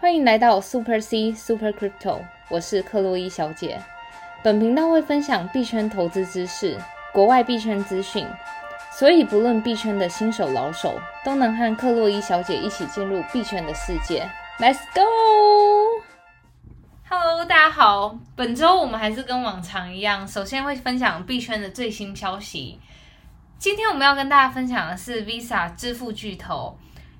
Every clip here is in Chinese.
欢迎来到 Super C Super Crypto，我是克洛伊小姐。本频道会分享币圈投资知识、国外币圈资讯，所以不论币圈的新手老手，都能和克洛伊小姐一起进入币圈的世界。Let's go！Hello，大家好。本周我们还是跟往常一样，首先会分享币圈的最新消息。今天我们要跟大家分享的是 Visa 支付巨头。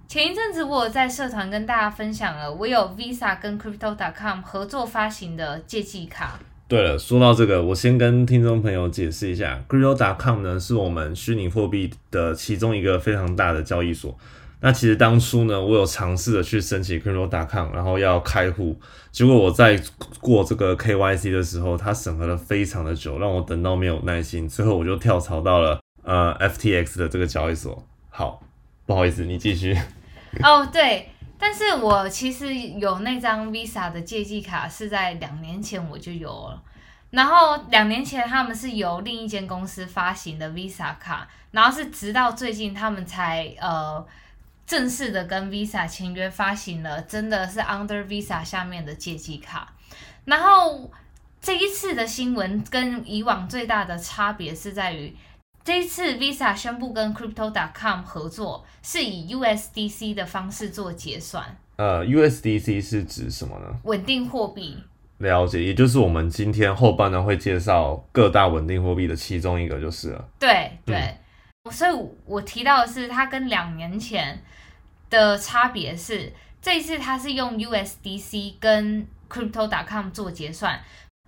前一阵子我在社团跟大家分享了，我有 Visa 跟 Crypto.com 合作发行的借记卡。对了，说到这个，我先跟听众朋友解释一下，Crypto.com 呢是我们虚拟货币的其中一个非常大的交易所。那其实当初呢，我有尝试的去申请 Crypto.com，然后要开户，结果我在过这个 KYC 的时候，它审核了非常的久，让我等到没有耐心，最后我就跳槽到了呃 FTX 的这个交易所。好，不好意思，你继续。哦，对，但是我其实有那张 Visa 的借记卡，是在两年前我就有了。然后两年前他们是由另一间公司发行的 Visa 卡，然后是直到最近他们才呃正式的跟 Visa 签约发行了，真的是 Under Visa 下面的借记卡。然后这一次的新闻跟以往最大的差别是在于。这一次，Visa 宣布跟 Crypto.com 合作，是以 USDC 的方式做结算。呃，USDC 是指什么呢？稳定货币。了解，也就是我们今天后半段会介绍各大稳定货币的其中一个就是了。对对，所以我提到的是它跟两年前的差别是，这一次它是用 USDC 跟 Crypto.com 做结算。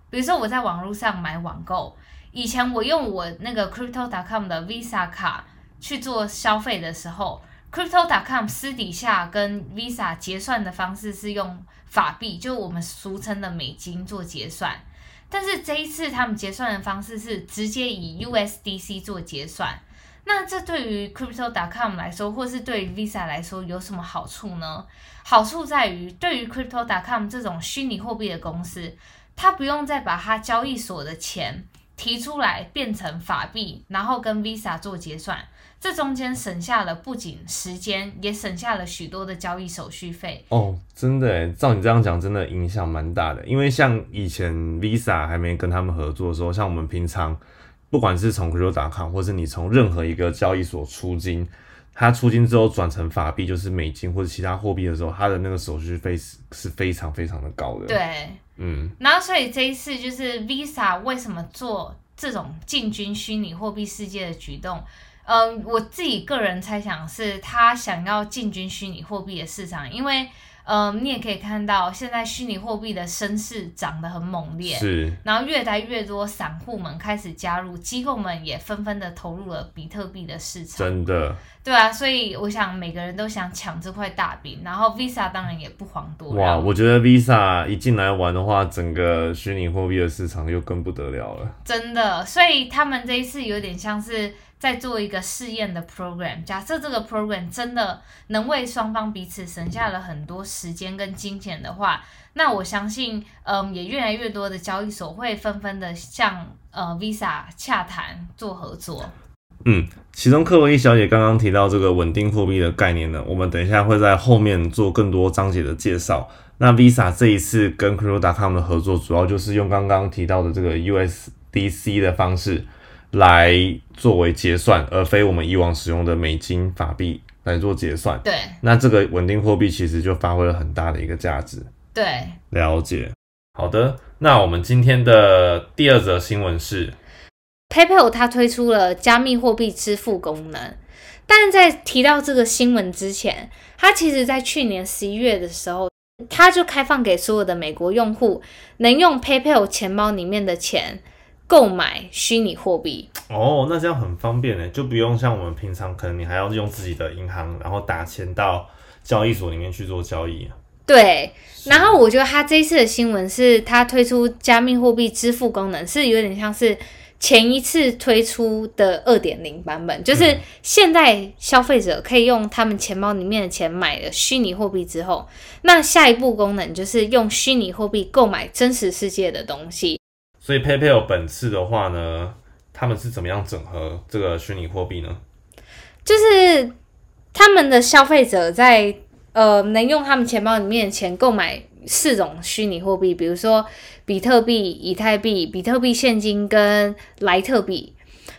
比如说我在网络上买网购。以前我用我那个 Crypto.com 的 Visa 卡去做消费的时候，Crypto.com 私底下跟 Visa 结算的方式是用法币，就我们俗称的美金做结算。但是这一次他们结算的方式是直接以 USDC 做结算。那这对于 Crypto.com 来说，或是对于 Visa 来说有什么好处呢？好处在于，对于 Crypto.com 这种虚拟货币的公司，它不用再把它交易所的钱。提出来变成法币，然后跟 Visa 做结算，这中间省下了不仅时间，也省下了许多的交易手续费。哦，真的，照你这样讲，真的影响蛮大的。因为像以前 Visa 还没跟他们合作的时候，像我们平常不管是从 Crypto.com，或是你从任何一个交易所出金，它出金之后转成法币，就是美金或者其他货币的时候，它的那个手续费是是非常非常的高的。对。嗯，然后所以这一次就是 Visa 为什么做这种进军虚拟货币世界的举动？嗯，我自己个人猜想是他想要进军虚拟货币的市场，因为。嗯，你也可以看到，现在虚拟货币的声势涨得很猛烈，是，然后越来越多散户们开始加入，机构们也纷纷的投入了比特币的市场，真的，对啊，所以我想每个人都想抢这块大饼，然后 Visa 当然也不遑多让。哇，我觉得 Visa 一进来玩的话，整个虚拟货币的市场又更不得了了，真的，所以他们这一次有点像是。再做一个试验的 program，假设这个 program 真的能为双方彼此省下了很多时间跟金钱的话，那我相信，嗯，也越来越多的交易所会纷纷的向呃 Visa 洽谈做合作。嗯，其中克洛伊小姐刚刚提到这个稳定货币的概念呢，我们等一下会在后面做更多章节的介绍。那 Visa 这一次跟 Crypto.com 的合作，主要就是用刚刚提到的这个 USDC 的方式。来作为结算，而非我们以往使用的美金法币来做结算。对，那这个稳定货币其实就发挥了很大的一个价值。对，了解。好的，那我们今天的第二则新闻是，PayPal 它推出了加密货币支付功能，但是在提到这个新闻之前，它其实在去年十一月的时候，它就开放给所有的美国用户能用 PayPal 钱包里面的钱。购买虚拟货币哦，那这样很方便呢，就不用像我们平常可能你还要用自己的银行，然后打钱到交易所里面去做交易。对，然后我觉得他这一次的新闻是他推出加密货币支付功能，是有点像是前一次推出的二点零版本，就是现在消费者可以用他们钱包里面的钱买了虚拟货币之后，那下一步功能就是用虚拟货币购买真实世界的东西。所以 PayPal 本次的话呢，他们是怎么样整合这个虚拟货币呢？就是他们的消费者在呃能用他们钱包里面的钱购买四种虚拟货币，比如说比特币、以太币、比特币现金跟莱特币。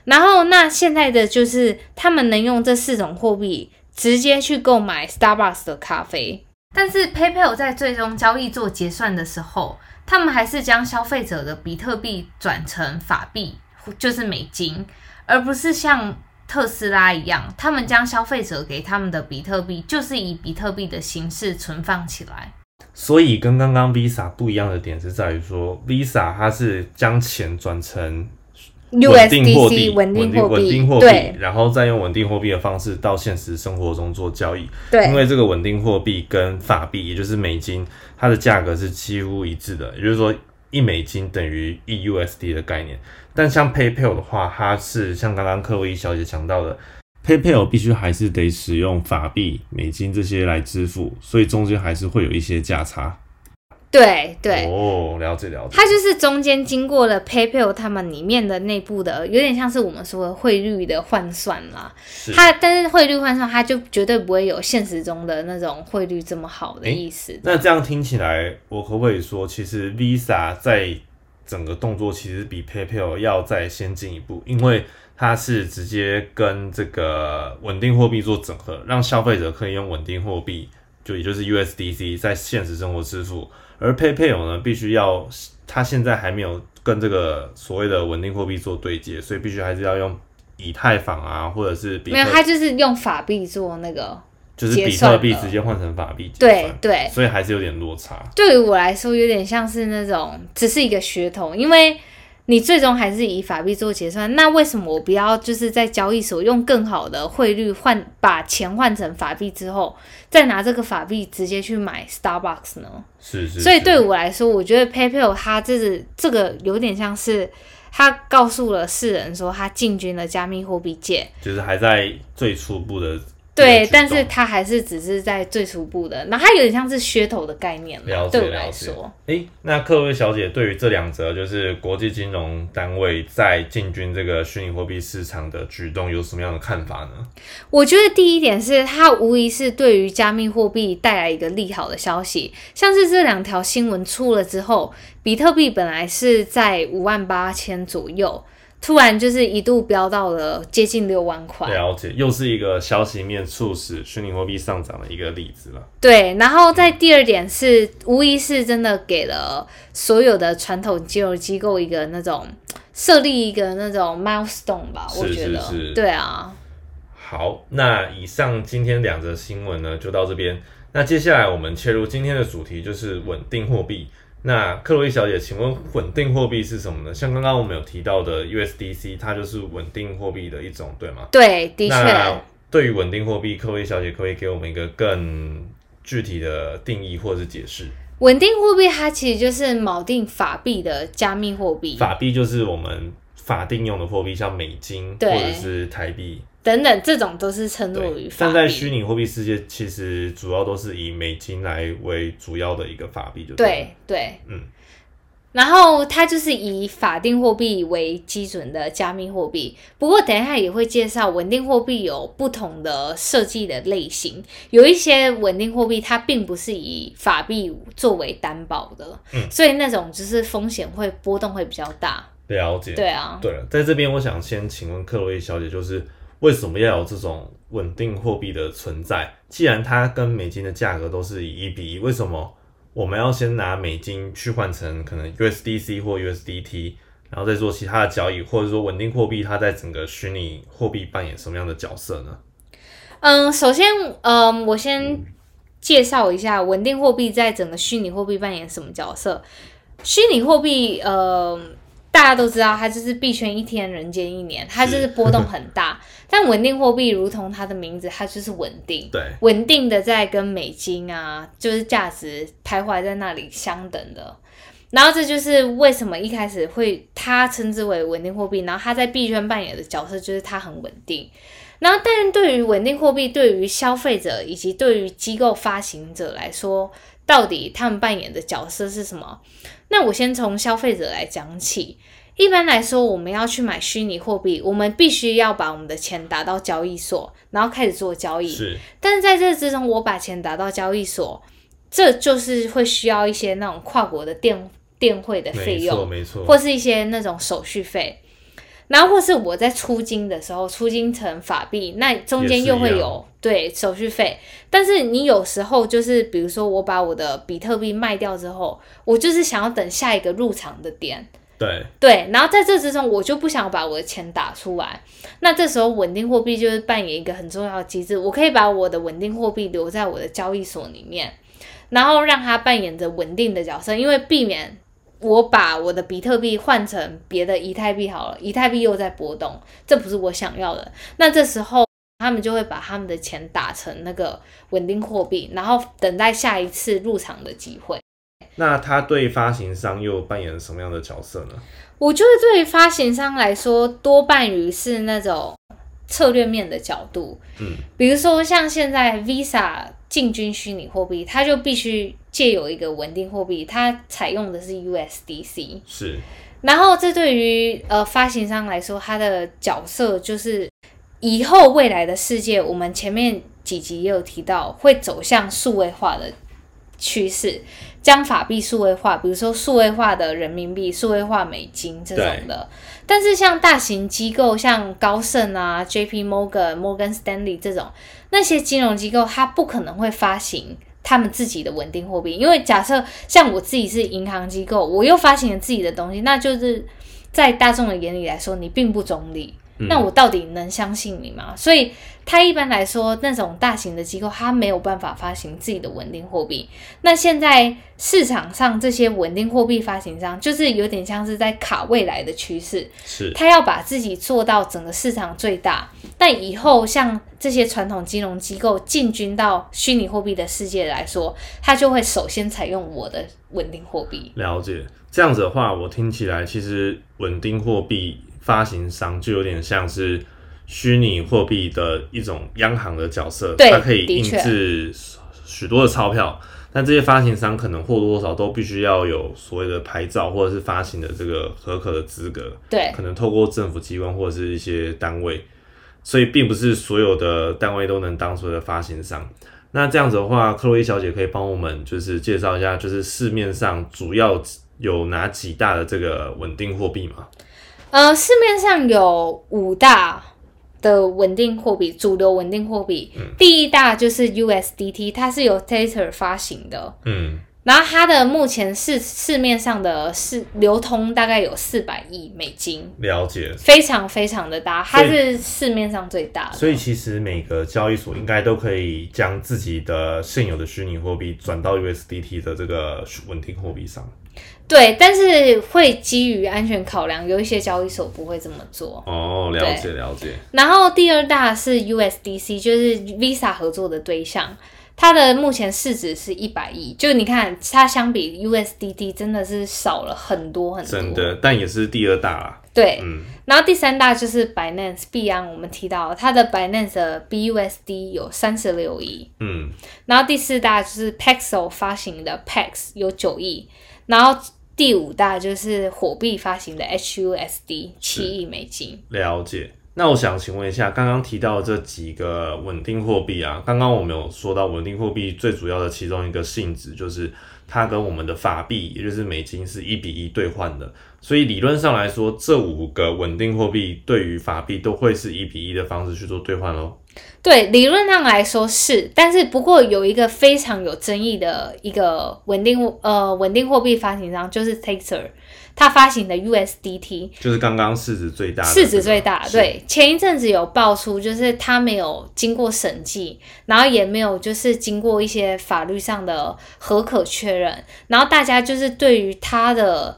然后那现在的就是他们能用这四种货币直接去购买 Starbucks 的咖啡。但是 PayPal 在最终交易做结算的时候，他们还是将消费者的比特币转成法币，就是美金，而不是像特斯拉一样，他们将消费者给他们的比特币，就是以比特币的形式存放起来。所以跟刚刚 Visa 不一样的点是在于说，Visa 它是将钱转成稳定货币、稳定货币，稳定货币对，然后再用稳定货币的方式到现实生活中做交易。对，因为这个稳定货币跟法币，也就是美金，它的价格是几乎一致的，也就是说一美金等于一 USD 的概念。但像 PayPal 的话，它是像刚刚克洛伊小姐讲到的，PayPal 必须还是得使用法币、美金这些来支付，所以中间还是会有一些价差。对对。哦，了解了解。它就是中间经过了 PayPal 他们里面的内部的，有点像是我们说的汇率的换算啦。是它但是汇率换算，它就绝对不会有现实中的那种汇率这么好的意思。那这样听起来，我可不可以说，其实 Visa 在整个动作其实比 PayPal 要再先进一步，因为它是直接跟这个稳定货币做整合，让消费者可以用稳定货币，就也就是 USDC 在现实生活支付，而 PayPal 呢，必须要它现在还没有跟这个所谓的稳定货币做对接，所以必须还是要用以太坊啊，或者是比没有，特，它就是用法币做那个。就是比特币直接换成法币结对，对，所以还是有点落差。对于我来说，有点像是那种只是一个噱头，因为你最终还是以法币做结算。那为什么我不要就是在交易所用更好的汇率换把钱换成法币之后，再拿这个法币直接去买 Starbucks 呢？是是，是所以对我来说，我觉得 PayPal 它这是这个有点像是它告诉了世人说它进军了加密货币界，就是还在最初步的对，但是它还是只是在最初步的，那它有点像是噱头的概念了了，对我来说。。诶，那各位小姐对于这两则就是国际金融单位在进军这个虚拟货币市场的举动有什么样的看法呢？我觉得第一点是它无疑是对于加密货币带来一个利好的消息，像是这两条新闻出了之后，比特币本来是在五万八千左右，突然就是一度飙到了接近六万块。了解，又是一个消息面促使虚拟货币上涨的一个例子了。对，然后在第二点是，无疑是真的给了所有的传统金融机构一个那种设立一个那种 milestone 吧，我是觉得，是是对啊。好，那以上今天两则新闻呢，就到这边。那接下来我们切入今天的主题，就是稳定货币。那克洛伊小姐，请问稳定货币是什么呢？像刚刚我们有提到的 USDC，它就是稳定货币的一种，对吗？对，的确那，对于稳定货币，克洛伊小姐可以给我们一个更具体的定义或者是解释？稳定货币它其实就是锚定法币的加密货币法币就是我们法定用的货币，像美金或者是台币。等等，这种都是称作于对，法但在币。虚拟货币世界，其实主要都是以美金来为主要的一个法币，就了对对，嗯。然后它就是以法定货币为基准的加密货币。不过等一下也会介绍稳定货币有不同的设计的类型，有一些稳定货币它并不是以法币作为担保的，嗯所以那种就是风险会波动会比较大。了解。对啊，对了，在这边我想先请问克洛伊小姐，就是为什么要有这种稳定货币的存在？既然它跟美金的价格都是以一比一，为什么我们要先拿美金去换成可能 USDC 或 USDT，然后再做其他的交易，或者说稳定货币它在整个虚拟货币扮演什么样的角色呢？嗯，首先，嗯，我先介绍一下稳定货币在整个虚拟货币扮演什么角色。虚拟货币，呃，大家都知道，它就是币圈一天，人间一年，它就是波动很大。但稳定货币如同它的名字，它就是稳定，对，稳定的在跟美金啊，就是价值徘徊在那里相等的。然后这就是为什么一开始会它称之为稳定货币，然后它在币圈扮演的角色就是它很稳定。然后，但是对于稳定货币，对于消费者以及对于机构发行者来说，到底他们扮演的角色是什么？那我先从消费者来讲起，一般来说，我们要去买虚拟货币，我们必须要把我们的钱打到交易所，然后开始做交易。是，但是在这之中，我把钱打到交易所，这就是会需要一些那种跨国的电电汇的费没错用，没错，或是一些那种手续费。然后或是我在出金的时候，出金成法币，那中间又会有对手续费。但是你有时候就是，比如说我把我的比特币卖掉之后，我就是想要等下一个入场的点，对，对，然后在这之中，我就不想把我的钱打出来。那这时候稳定货币就是扮演一个很重要的机制，我可以把我的稳定货币留在我的交易所里面，然后让它扮演着稳定的角色，因为避免我把我的比特币换成别的以太币好了，以太币又在波动，这不是我想要的。那这时候他们就会把他们的钱打成那个稳定货币，然后等待下一次入场的机会。那他对发行商又扮演什么样的角色呢？我觉得对于发行商来说，多半于是那种策略面的角度。嗯，比如说像现在 Visa 进军虚拟货币，它就必须借有一个稳定货币，它采用的是 USDC。是，然后这对于呃发行商来说，它的角色就是以后未来的世界，我们前面几集也有提到，会走向数位化的趋势，将法币数位化，比如说数位化的人民币、数位化美金这种的。但是像大型机构，像高盛啊、J.P. Morgan、Morgan Stanley 这种那些金融机构，它不可能会发行他们自己的稳定货币，因为假设像我自己是银行机构，我又发行了自己的东西，那就是在大众的眼里来说，你并不中立。那我到底能相信你吗？所以，他一般来说，那种大型的机构，他没有办法发行自己的稳定货币。那现在市场上这些稳定货币发行商，就是有点像是在卡未来的趋势，是，他要把自己做到整个市场最大。但以后像这些传统金融机构进军到虚拟货币的世界来说，他就会首先采用我的稳定货币。了解。这样子的话，我听起来其实稳定货币发行商就有点像是虚拟货币的一种央行的角色，对它可以印制许多的钞票。但这些发行商可能或多或少都必须要有所谓的牌照，或者是发行的这个合格的资格，对，可能透过政府机关或者是一些单位，所以并不是所有的单位都能当所谓的发行商。那这样子的话，克洛伊小姐可以帮我们就是介绍一下，就是市面上主要有哪几大的这个稳定货币吗？呃，市面上有五大的稳定货币，主流稳定货币。第一大就是 USDT，它是由 Tether 发行的，嗯，然后它的目前市市面上的市流通大概有四百亿美金，了解。非常非常的大，它是市面上最大的。所以其实每个交易所应该都可以将自己的现有的虚拟货币转到 USDT 的这个稳定货币上。对，但是会基于安全考量，有一些交易所不会这么做。哦，了解了解。然后第二大是 USDC，就是 Visa 合作的对象，它的目前市值是一百亿，就你看它相比 USDT 真的是少了很多很多。真的，但也是第二大啊。对，嗯，然后第三大就是 Binance 币安，我们提到它的 Binance 的 BUSD 有三十六亿，嗯，然后第四大就是 Paxos 发行的 Pax 有九亿，然后第五大就是火币发行的 HUSD 七亿美金。了解。那我想请问一下，刚刚提到这几个稳定货币啊，刚刚我们有说到稳定货币最主要的其中一个性质就是它跟我们的法币，也就是美金是一比一兑换的，所以理论上来说，这五个稳定货币对于法币都会是一比一的方式去做兑换咯。对，理论上来说是，但是不过有一个非常有争议的一个稳定呃稳定货币发行商就是 Tether，它发行的 USDT 就是刚刚市值最大的、市值最大。对，前一阵子有爆出，就是它没有经过审计，然后也没有就是经过一些法律上的合可确认，然后大家就是对于它的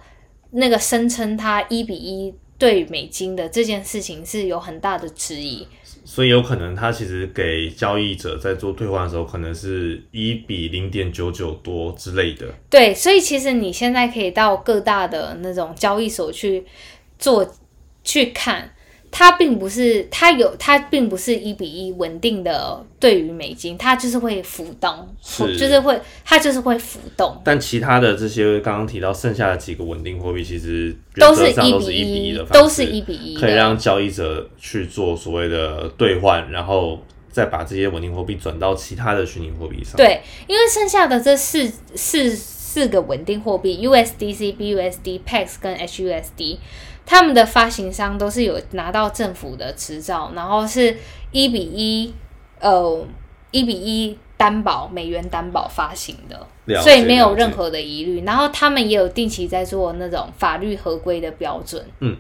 那个声称它一比一对美金的这件事情是有很大的质疑。所以有可能他其实给交易者在做退换的时候，可能是一比零点九九多之类的。对，所以其实你现在可以到各大的那种交易所去做去看，它并不是它有它并不是一比一稳定的对于美金，它就是会浮动，是。就是会它就是会浮动，但其他的这些刚刚提到剩下的几个稳定货币，其实都是一比一的，都是一比一，可以让交易者去做所谓的兑换，然后再把这些稳定货币转到其他的虚拟货币上。，对，因为剩下的这四四四个稳定货币 USDC、BUSD、PEX 跟 HUSD，他们的发行商都是有拿到政府的执照，然后是一比一，呃，一比一担保美元担保发行的，所以没有任何的疑虑。然后他们也有定期在做那种法律合规的标准。嗯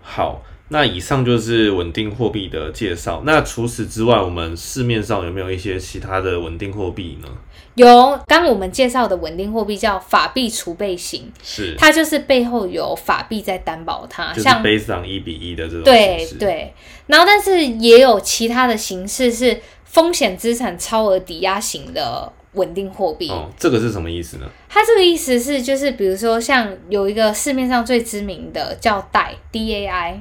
好，那以上就是稳定货币的介绍。那除此之外，我们市面上有没有一些其他的稳定货币呢？有刚我们介绍的稳定货币叫法币储备型，是，它就是背后有法币在担保它，就是像 based on 一比一的这种对。对，然后但是也有其他的形式是风险资产超额抵押型的稳定货币。哦，这个是什么意思呢？它这个意思是，就是比如说像有一个市面上最知名的叫贷 DAI，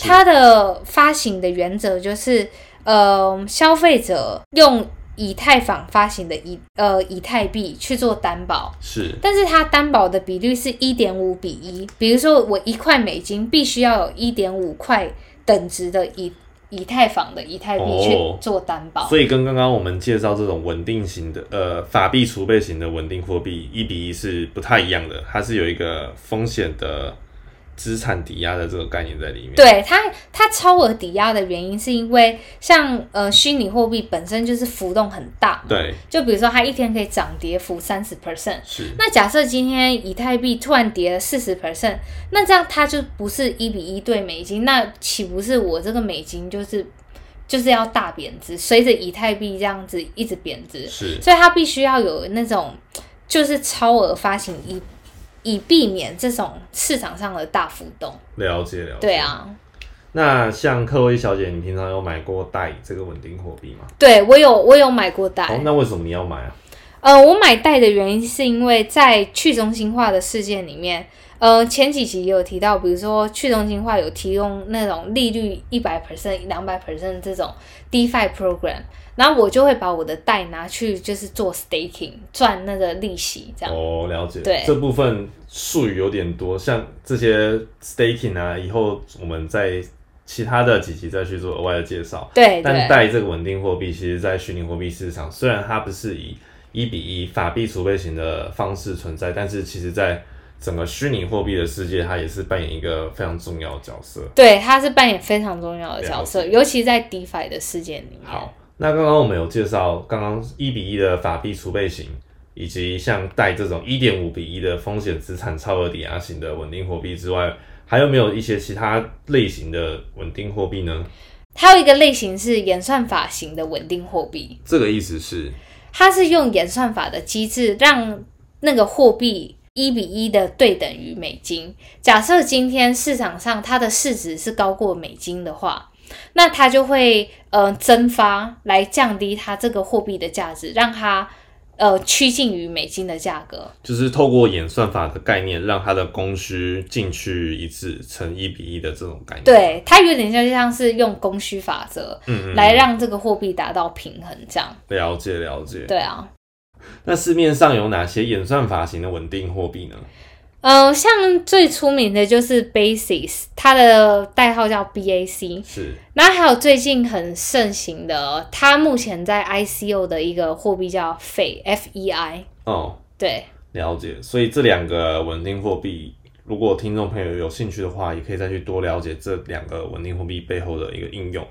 它的发行的原则就是，呃，消费者用以太坊发行的以呃以太币去做担保，是。但是它担保的比率是一点五比一，比如说我一块美金必须要有一点五块等值的以以太坊的以太币去哦做担保。所以跟刚刚我们介绍这种稳定型的呃法币储备型的稳定货币一比一是不太一样的，它是有一个风险的资产抵押的这个概念在里面。对它，它超额抵押的原因是因为像呃虚拟货币本身就是浮动很大，对，就比如说它一天可以涨跌幅三十 percent，是。那假设今天以太币突然跌了四十 percent，那这样它就不是一比一对美金，那岂不是我这个美金就是就是要大贬值，随着以太币这样子一直贬值，是。所以它必须要有那种就是超额发行以以避免这种市场上的大浮动。了解了解。对。啊，那像克洛伊小姐，你平常有买过贷这个稳定货币吗？对我有我有买过贷。哦，那为什么你要买啊？呃，我买贷的原因是因为在去中心化的事件里面，呃，前几集也有提到，比如说去中心化有提供那种利率一百 percent、两百 percent 这种 DeFi program，然后我就会把我的贷拿去就是做 staking 赚那个利息，这样。哦，了解。对这部分术语有点多，像这些 staking 啊，以后我们在其他的几集再去做额外的介绍。但对但贷这个稳定货币，其实在虚拟货币市场，虽然它不是以一比一法币储备型的方式存在，但是其实在整个虚拟货币的世界，它也是扮演一个非常重要的角色。对，它是扮演非常重要的角色，尤其在 DeFi 的世界里面。好，那刚刚我们有介绍刚刚一比一的法币储备型，以及像贷这种一点五比一的风险资产超额抵押型的稳定货币之外，还有没有一些其他类型的稳定货币呢？还有一个类型是演算法型的稳定货币，这个意思是它是用演算法的机制让那个货币一比一的对等于美金。假设今天市场上它的市值是高过美金的话，那它就会呃蒸发来降低它这个货币的价值，让它呃趋近于美金的价格。就是透过演算法的概念，让它的供需进去一致成一比一的这种概念。，对，它有点像就像是用供需法则嗯嗯，来让这个货币达到平衡，这样。了解了解。对啊，那市面上有哪些演算法型的稳定货币呢？呃，像最出名的就是 Basis，它的代号叫 BAC。是那还有最近很盛行的，它目前在 ICO 的一个货币叫 FEI F E I。哦，对，了解。所以这两个稳定货币，如果听众朋友有兴趣的话，也可以再去多了解这两个稳定货币背后的一个应用。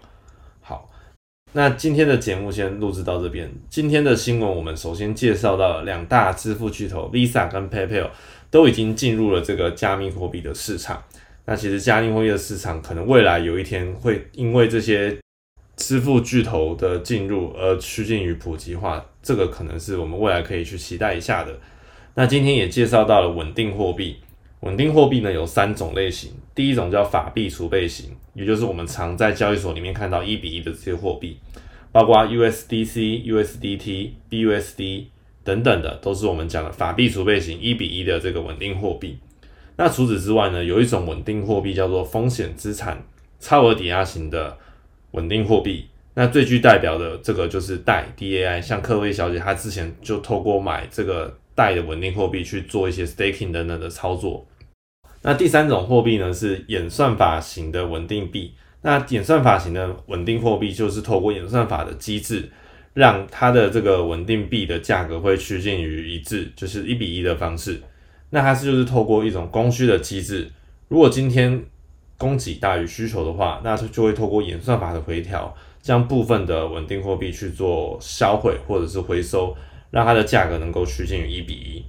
那今天的节目先录制到这边。今天的新闻，我们首先介绍到两大支付巨头 Visa 跟 PayPal 都已经进入了这个加密货币的市场。那其实加密货币的市场，可能未来有一天会因为这些支付巨头的进入而趋近于普及化，这个可能是我们未来可以去期待一下的。那今天也介绍到了稳定货币，稳定货币呢有三种类型，第一种叫法币储备型，也就是我们常在交易所里面看到一比一的这些货币，包括 USDC、USDT、BUSD 等等的，都是我们讲的法币储备型一比一的这个稳定货币。那除此之外呢，有一种稳定货币叫做风险资产超额抵押型的稳定货币。那最具代表的这个就是贷 DAI，像克薇小姐她之前就透过买这个贷的稳定货币去做一些 staking 等等的操作。那第三种货币呢是演算法型的稳定币。那演算法型的稳定货币就是透过演算法的机制，让它的这个稳定币的价格会趋近于一致，就是一比一的方式。那它是就是透过一种供需的机制，如果今天供给大于需求的话，那它就会透过演算法的回调，将部分的稳定货币去做销毁或者是回收，让它的价格能够趋近于一比一。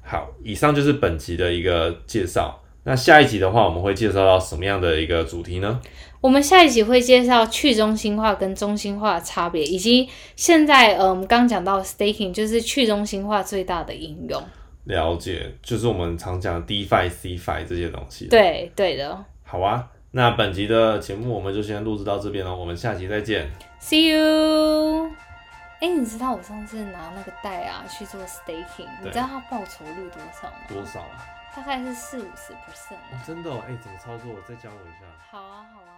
好，以上就是本集的一个介绍。那下一集的话，我们会介绍到什么样的一个主题呢？我们下一集会介绍去中心化跟中心化的差别，以及现在呃，我们刚讲到 staking 就是去中心化最大的应用。了解，就是我们常讲 DeFi、CFi 这些东西。对，对的。好啊，那本集的节目我们就先录制到这边了，我们下集再见。See you。哎，你知道我上次拿那个贷啊去做 staking，你知道它报酬率多少吗？多少啊？大概是四五十 percent。哦，真的哦，哎，怎么操作？再教我一下。好啊，好啊。